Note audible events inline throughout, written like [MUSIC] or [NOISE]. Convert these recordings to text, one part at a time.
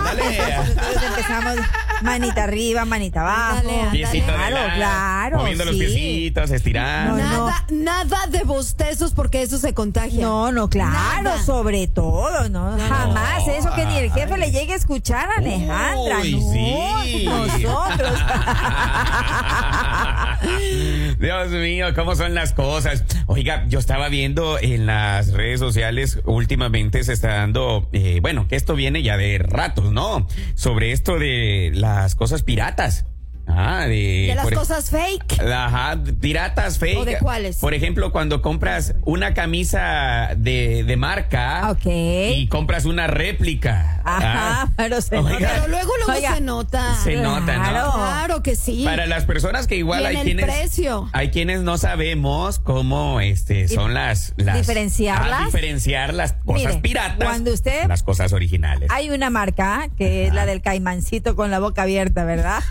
Ándale. [LAUGHS] Empezamos manita arriba, manita abajo. Ándale, Claro, lado, claro, Moviendo los piecitos, estirando. No, no. Nada, nada de bostezos porque eso se contagia. No, no, claro, Nada. sobre todo, ¿no? Jamás eso que ni el jefe le llegue a escuchar a Alejandra. Uy, no, sí. nosotros. [LAUGHS] Dios mío, cómo son las cosas. Oiga, yo estaba viendo en las redes sociales últimamente se está dando, eh, bueno, que esto viene ya de ratos, ¿no? Sobre esto de las cosas piratas. Ah, de, De las por- cosas fake. Ajá, piratas fake. ¿O de cuáles? Por ejemplo, cuando compras una camisa de, de marca Ok. y compras una réplica. Ajá, Ah, pero se Oiga. nota. Pero luego, luego Oiga, se nota. Se nota, ¿no? Claro. Claro que sí. Para las personas que igual Y en hay el quienes precio. hay quienes no sabemos cómo este son las, las ¿Diferenciarlas? ah, diferenciar las cosas Mire, piratas cuando usted- las cosas originales. Hay una marca que es la del caimancito con la boca abierta, ¿verdad? [LAUGHS]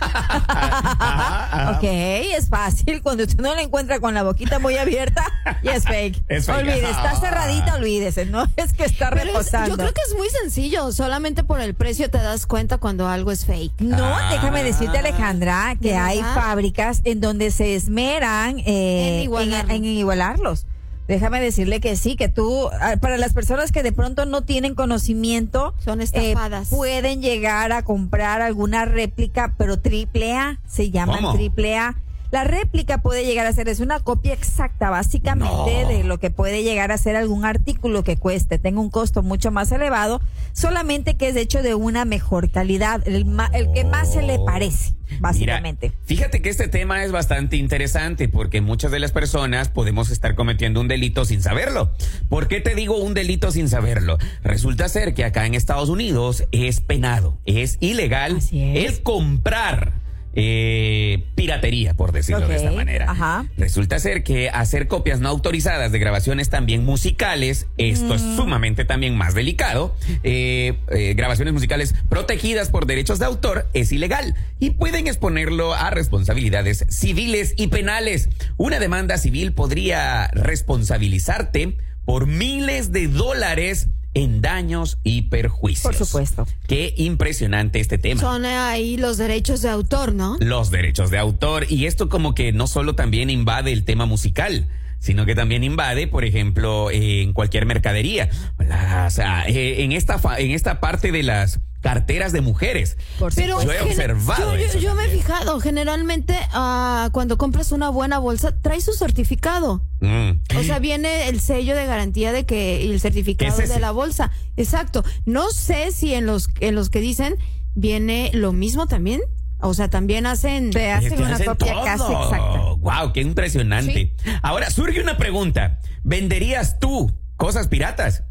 Ajá, ajá. ok, es fácil. Cuando usted no la encuentra con la boquita muy abierta, y es fake. [LAUGHS] Es fake. Olvídese, está cerradita, olvídese. No [LAUGHS] es que está Pero es- reposando. yo creo que es muy sencillo. Solamente por el precio te das cuenta cuando algo es fake. No, Ah. déjame decirte, Alejandra, que ¿De hay verdad? fábricas en donde se esmeran eh, En igualarlo. en igualarlos. Déjame decirle que sí, que tú, ah, para las personas que de pronto no tienen conocimiento, Son eh, estafadas. pueden llegar a comprar alguna réplica, pero triple A, se llaman ¿Cómo? triple A. La réplica puede llegar a ser, es una copia exacta, básicamente, No. de lo que puede llegar a ser algún artículo que cueste, tenga un costo mucho más elevado, solamente que es hecho de una mejor calidad, el, ma- el que más se le parece, básicamente. Mira, fíjate que este tema es bastante interesante porque muchas de las personas podemos estar cometiendo un delito sin saberlo. ¿Por qué te digo un delito sin saberlo? Resulta ser que acá en Estados Unidos es penado, es ilegal es. el comprar eh, piratería, por decirlo de esta manera. ajá. Resulta ser que hacer copias no autorizadas de grabaciones también musicales, esto es sumamente también más delicado, eh, eh, grabaciones musicales protegidas por derechos de autor es ilegal y pueden exponerlo a responsabilidades civiles y penales. Una demanda civil podría responsabilizarte por miles de dólares en daños y perjuicios. Por supuesto. Qué impresionante este tema Son ahí los derechos de autor, ¿no? los derechos de autor y esto como que no solo también invade el tema musical sino que también invade, por ejemplo, en cualquier mercadería. La- o sea, eh, en esta en esta parte de las carteras de mujeres. Por Pero Yo he observado yo, yo- yo me he fijado, generalmente ah, cuando compras una buena bolsa, trae su certificado. Mm. O sea, viene el sello de garantía de que y el certificado ¿Qué es de la bolsa. Exacto. No sé si en los en los que dicen viene lo mismo también. O sea, también hacen Te hacen una hacen copia todo. casi exacta. Wow, qué impresionante. Ahora surge una pregunta. ¿Venderías tú cosas piratas?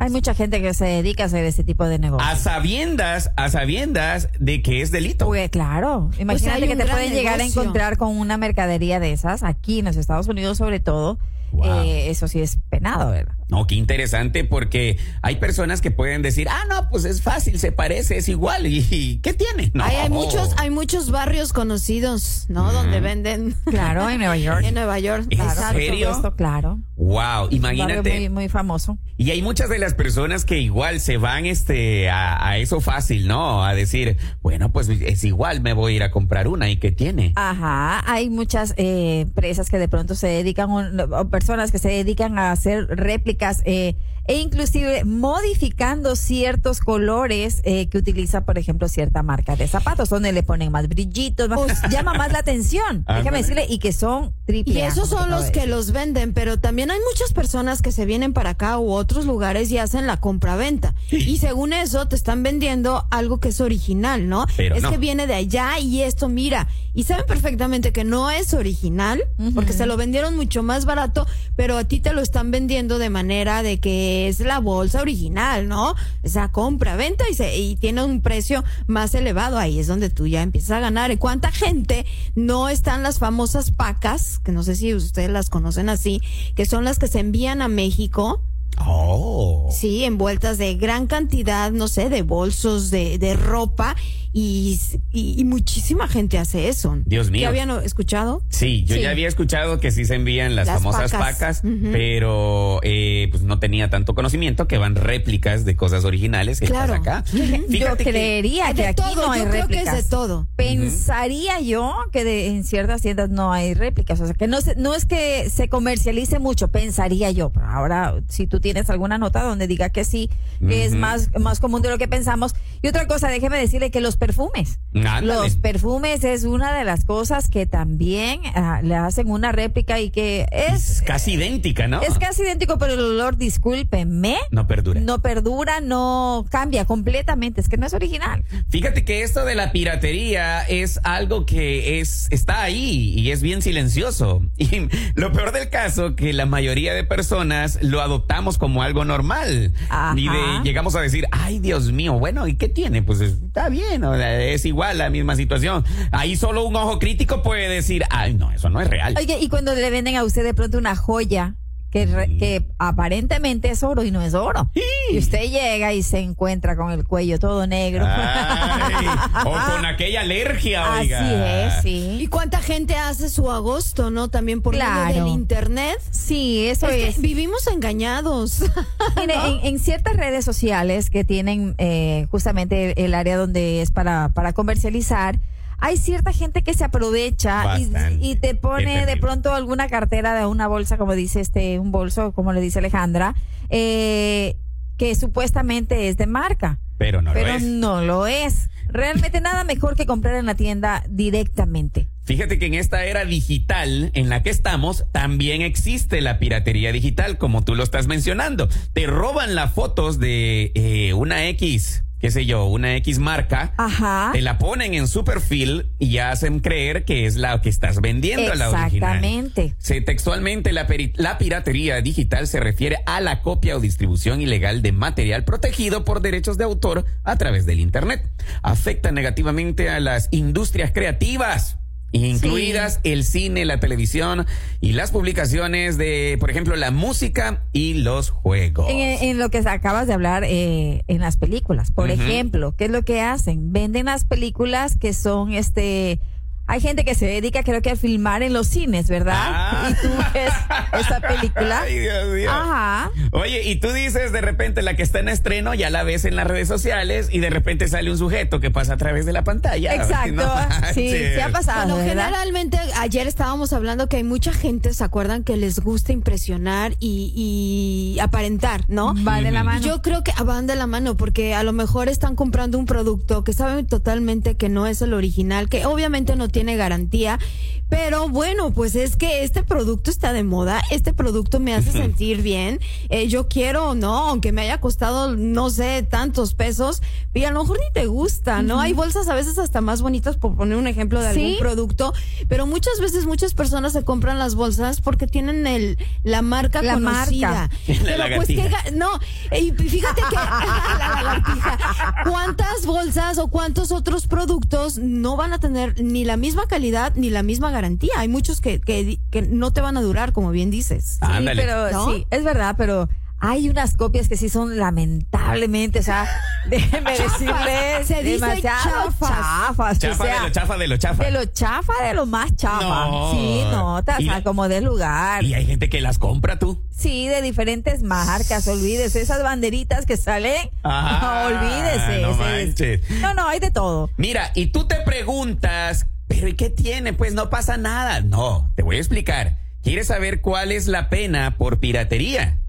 Hay mucha gente que se dedica a hacer ese tipo de negocio. A sabiendas, a sabiendas de que es delito. Pues claro, imagínate que te pueden llegar a encontrar con una mercadería de esas, aquí en los Estados Unidos sobre todo, Wow. eh, eso sí es penado, ¿verdad? No, qué interesante porque hay personas que pueden decir, ah, no, pues es fácil, se parece, es igual. ¿Y, y qué tiene? No. Hay, hay muchos hay muchos barrios conocidos, ¿no? Donde venden Claro, en Nueva York. [LAUGHS] en Nueva York. ¿En Exacto. serio? Esto, claro. Wow, barrio imagínate. Muy, muy famoso. Y hay muchas de las personas que igual se van este a, a eso fácil, ¿no? A decir, bueno, pues es igual, me voy a ir a comprar una y qué tiene. Ajá, hay muchas eh, empresas que de pronto se dedican, o personas que se dedican a hacer réplicas eh, e inclusive modificando ciertos colores eh, que utiliza, por ejemplo, cierta marca de zapatos, donde le ponen más brillitos, más- [LAUGHS] llama más la atención, [LAUGHS] déjame decirle, y que son triple Y esos son los que los venden, pero también hay muchas personas que se vienen para acá u otros lugares y hacen la compra-venta. Y según eso te están vendiendo algo que es original, ¿no? Pero es no. que viene de allá y esto, mira. Y saben perfectamente que no es original, porque se lo vendieron mucho más barato, pero a ti te lo están vendiendo de manera de que es la bolsa original, ¿no? Esa compra-venta y, se- y tiene un precio más elevado. Ahí es donde tú ya empiezas a ganar. ¿Y cuánta gente no están las famosas pacas, que no sé si ustedes las conocen así, que son las que se envían a México? Oh. Sí, envueltas de gran cantidad, no sé, de bolsos, de, de ropa y, y, y muchísima gente hace eso. Dios mío. ¿Ya habían escuchado? Sí, yo Sí. ya había escuchado que sí se envían las, Las famosas pacas. pero eh, pues no tenía tanto conocimiento que van réplicas de cosas originales que Claro. acá. Yo Fíjate creería que, De aquí todo, no hay yo creo que réplicas. es de todo. Pensaría yo que de, en ciertas tiendas no hay réplicas, o sea que no se- no es que se comercialice mucho, pensaría yo. Pero ahora, si tú tienes alguna nota donde diga que sí, que es más más común de lo que pensamos. Y otra cosa, déjeme decirle que los perfumes, Ándale. los perfumes es una de las cosas que también ah, le hacen una réplica y que es es casi idéntica, ¿no? es casi idéntico, pero el olor, discúlpeme, No perdura. no perdura, no cambia completamente, es que no es original. Fíjate que esto de la piratería es algo que es está ahí y es bien silencioso. [LAUGHS] Y lo peor del caso que la mayoría de personas lo adoptamos como algo normal. Ajá. Y de llegamos a decir, "Ay, Dios mío, bueno, ¿y qué tiene? Pues está bien, es igual la misma situación." Ahí solo un ojo crítico puede decir, "Ay, no, eso no es real." Oye, y cuando le venden a usted de pronto una joya que, re- que aparentemente es oro y no es oro. Y usted llega y se encuentra con el cuello todo negro. Ay, o [LAUGHS] con aquella alergia, Así oiga. es, ¿Y sí. cuánta gente hace su agosto, no? También por medio Claro. del internet. Sí, eso Es que es. vivimos engañados. [LAUGHS] Mire, en, en ciertas redes sociales que tienen eh, justamente el área donde es para, para comercializar, hay cierta gente que se aprovecha y, te pone de pronto alguna cartera de una bolsa, como dice este, un bolso, como le dice Alejandra, eh, que supuestamente es de marca. Pero no pero lo es. no lo es. Realmente nada mejor que comprar en la tienda directamente. Fíjate que en esta era digital en la que estamos también existe la piratería digital, como tú lo estás mencionando. Te roban las fotos de eh, una X, qué sé yo, una X marca. Ajá. Te la ponen en su perfil y ya hacen creer que es la que estás vendiendo, la original. Exactamente. Sí, textualmente, la piratería digital se refiere a la copia o distribución ilegal de material protegido por derechos de autor a través del Internet. Afecta negativamente a las industrias creativas. Incluidas el cine, la televisión y las publicaciones de, por ejemplo, la música y los juegos. En, en lo que acabas de hablar eh, en las películas, por ejemplo, ¿qué es lo que hacen? Venden las películas que son este hay gente que se dedica creo que a filmar en los cines, ¿verdad? Ah. Y tú ves esa película. [LAUGHS] Ay, Dios mío. Ajá. Oye, y tú dices de repente la que está en estreno, ya la ves en las redes sociales y de repente sale un sujeto que pasa a través de la pantalla. Exacto. No sí, sí ha pasado, Bueno, ¿verdad? generalmente ayer estábamos hablando que hay mucha gente, ¿se acuerdan? Que les gusta impresionar y, y aparentar, ¿no? Va de la mano. Yo creo que van de la mano porque a lo mejor están comprando un producto que saben totalmente que no es el original, que obviamente no tiene garantía, pero bueno, pues es que este producto está de moda, este producto me hace sentir bien, eh, yo quiero, no, aunque me haya costado, no sé, tantos pesos, y a lo mejor ni te gusta, ¿no? Hay bolsas a veces hasta más bonitas, por poner un ejemplo de Sí. algún producto, pero muchas veces muchas personas se compran las bolsas porque tienen el la marca La conocida. [LAUGHS] marca. Pero La pues que no, y fíjate que [LAUGHS] la cuántas bolsas o cuántos otros productos no van a tener ni la misma calidad ni la misma garantía. Hay muchos que, que, que no te van a durar, como bien dices. Sí, Ándale. pero ¿No? sí, es verdad, pero hay unas copias que sí son lamentablemente, o sea, [LAUGHS] déjeme decirles, Se dice demasiado chafas. chafas. o Chafa sea, de lo chafa de lo chafa. De lo chafa, de lo más chafa. No. Sí, no, te Y- como de lugar. Y hay gente que las compra tú. Sí, de diferentes marcas, olvídese. Esas banderitas que salen, Ah, [LAUGHS] olvídese. no manches. es- no, no, hay de todo. Mira, y tú te preguntas, ¿pero y qué tiene? Pues no pasa nada. No, te voy a explicar. ¿Quieres saber cuál es la pena por piratería?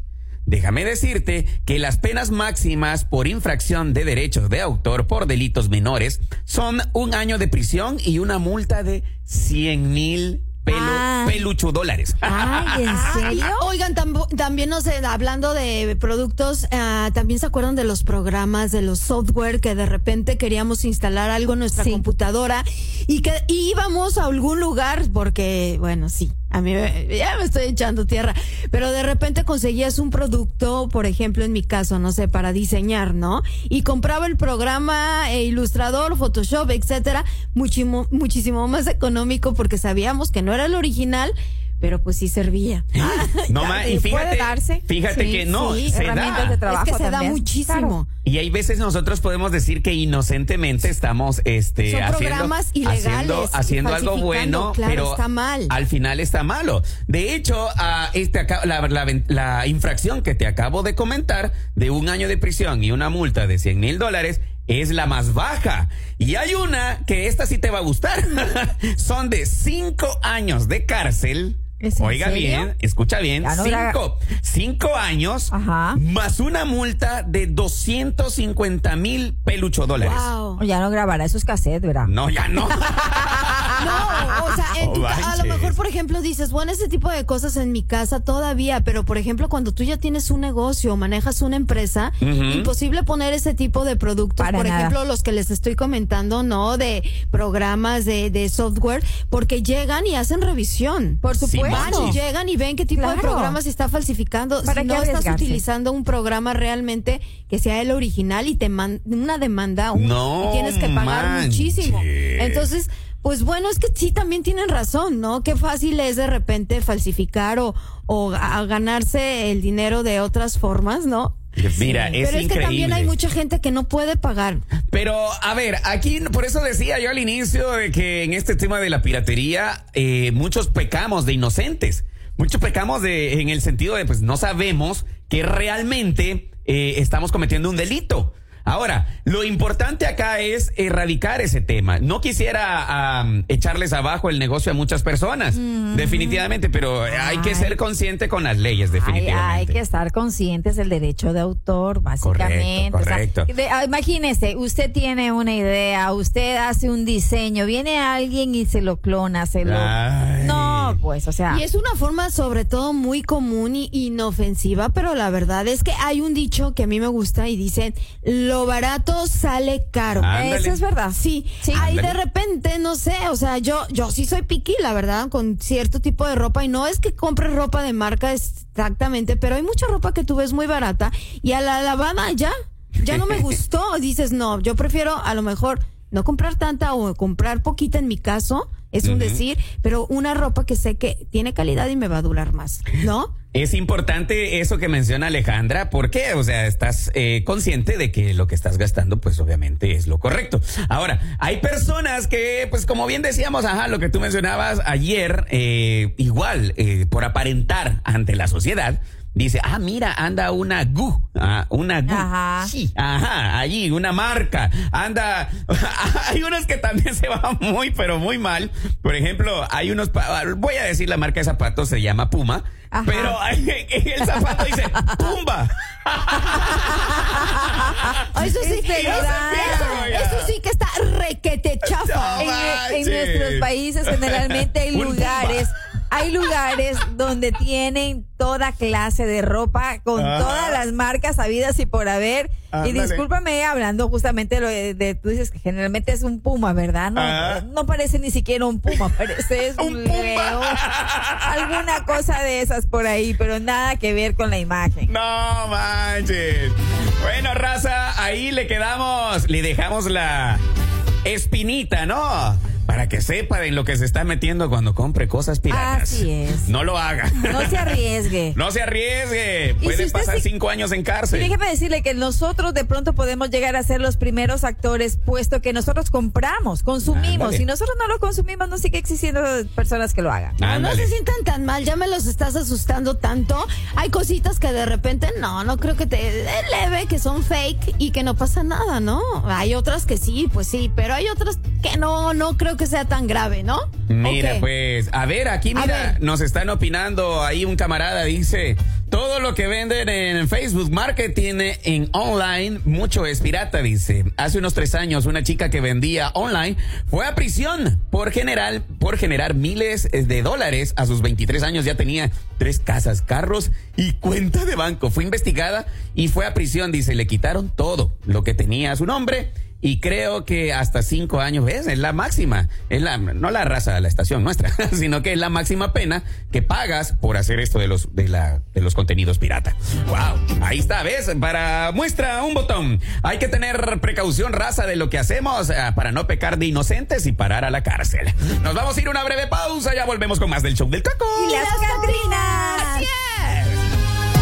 Déjame decirte que las penas máximas por infracción de derechos de autor por delitos menores son un año de prisión y una multa de 100 mil pelu- Ah. peluchudólares. Ay, ¿en Ay, [LAUGHS] serio? Oigan, tambo- también no sé, hablando de productos, ah, también se acuerdan de los programas, de los software que de repente queríamos instalar algo en nuestra Sí. computadora y que íbamos a algún lugar porque, bueno, sí, a mí ya me estoy echando tierra, pero de repente conseguías un producto, por ejemplo, en mi caso, no sé, para diseñar, ¿no? Y compraba el programa eh, Ilustrador, Photoshop, etcétera, muchísimo, muchísimo más económico porque sabíamos que no era el original pero pues sí servía. No más, [LAUGHS] y fíjate, darse. fíjate Sí, que no, sí, se herramientas da. de trabajo es que se da muchísimo. Y hay veces nosotros podemos decir que inocentemente estamos este, Son haciendo, programas ilegales, haciendo, haciendo algo bueno, claro, pero está mal. al final está malo. De hecho, a este, la- la infracción que te acabo de comentar de un año de prisión y una multa de 100 mil dólares es la más baja. Y hay una que esta sí te va a gustar. [LAUGHS] Son de cinco años de cárcel. ¿Es en Oiga serio? bien, escucha bien. No cinco, cinco años Ajá. más una multa de 250 mil pelucho dólares. Wow. Ya no grabará esos cassettes, ¿verdad? No, ya no. [LAUGHS] No, o sea, en tu a lo mejor, por ejemplo, dices, bueno, ese tipo de cosas en mi casa todavía, pero por ejemplo, cuando tú ya tienes un negocio o manejas una empresa, imposible poner ese tipo de productos, Para por nada. ejemplo, los que les estoy comentando, ¿no? De programas de, de software, porque llegan y hacen revisión. Por Sí, supuesto. Van y llegan y ven qué tipo de Claro. programa se está falsificando. ¿Para si no estás utilizando un programa realmente que sea el original y te man una demanda un- No y tienes que pagar manches. muchísimo. Entonces, pues bueno, es que sí también tienen razón, ¿no? Qué fácil es de repente falsificar o, o a- ganarse el dinero de otras formas, ¿no? Mira, es Pero es que también hay mucha gente que no puede pagar. Pero, a ver, aquí, por eso decía yo al inicio de que en este tema de la piratería, eh, muchos pecamos de inocentes. Muchos pecamos de, en el sentido de, pues, no sabemos que realmente eh, estamos cometiendo un delito. Ahora, lo importante acá es erradicar ese tema. No quisiera am, echarles abajo el negocio a muchas personas, definitivamente, pero hay que ser consciente con las leyes, definitivamente. hay que estar conscientes del derecho de autor, básicamente. Correcto. ah, imagínese, usted tiene una idea, usted hace un diseño, viene alguien y se lo clona, se lo... Ay. Pues, o sea... Y es una forma sobre todo muy común y inofensiva, pero la verdad es que hay un dicho que a mí me gusta y dice, lo barato sale caro. Ándale. Eso es verdad. Sí, Sí. ahí de repente, no sé, o sea, yo, yo sí soy piqui, la verdad, con cierto tipo de ropa y no es que compre ropa de marca exactamente, pero hay mucha ropa que tú ves muy barata y a la lavada ya, ya no me [LAUGHS] gustó. Dices, no, yo prefiero a lo mejor no comprar tanta o comprar poquita en mi caso, es un decir, pero una ropa que sé que tiene calidad y me va a durar más, ¿no? Es importante eso que menciona Alejandra, porque, o sea, estás eh, consciente de que lo que estás gastando, pues obviamente es lo correcto. Ahora, hay personas que, pues como bien decíamos, ajá, lo que tú mencionabas ayer, eh, igual, eh, por aparentar ante la sociedad, dice, ah, mira, anda una GU, ah, una GU. Ajá. Sí, ajá, allí, una marca, anda, [LAUGHS] hay unos que también se van muy, pero muy mal. Por ejemplo, hay unos, pa- voy a decir la marca de zapatos, se llama Puma, Ajá. pero [LAUGHS] el zapato dice Pumba. [LAUGHS] Eso sí, verdad. eso, eso sí que está requete chafa. No en, en nuestros países generalmente hay Un lugares, hay lugares donde tienen toda clase de ropa con todas las marcas habidas y por haber. Y discúlpame hablando justamente lo de, de- tú dices que generalmente es un puma, ¿verdad? No, no parece ni siquiera un puma, parece es [LAUGHS] un, Un león, alguna cosa de esas por ahí, pero nada que ver con la imagen. No manches. Bueno, raza, ahí le quedamos, le dejamos la espinita, ¿no? Para que sepa en lo que se está metiendo cuando compre cosas piratas. Así es. No lo haga. No se arriesgue. [LAUGHS] No se arriesgue. Y Puede si pasar cinco años en Y cárcel. déjeme decirle que nosotros de pronto podemos llegar a ser los primeros actores, puesto que nosotros compramos, consumimos. Ándale. Si nosotros no lo consumimos, no sigue existiendo personas que lo hagan. No, se sientan tan mal, ya me los estás asustando tanto. Hay cositas que de repente no, no creo que te leve, que son fake y que no pasa nada, ¿no? Hay otras que sí, pues sí, pero hay otras que no, no creo que sea tan grave, ¿no? Mira, pues, a ver, aquí mira, ver. nos están opinando, ahí un camarada dice, todo lo que venden en Facebook Marketing en online, mucho es pirata, dice. Hace unos tres años, una chica que vendía online fue a prisión por general, por generar miles de dólares. A sus 23 años ya tenía tres casas, carros y cuenta de banco. Fue investigada y fue a prisión, dice, le quitaron todo lo que tenía a su nombre y creo que hasta cinco años es, es la máxima. Es la, no la raza de la estación nuestra, [LAUGHS] sino que es la máxima pena que pagas por hacer esto de los, de la, de los contenidos pirata. Wow, ahí está, ¿ves? Para muestra un botón. Hay que tener precaución, raza, de lo que hacemos ah, para no pecar de inocentes y parar a la cárcel. Nos vamos a ir a una breve pausa, ya volvemos con más del show del Coco. Y las Catrinas.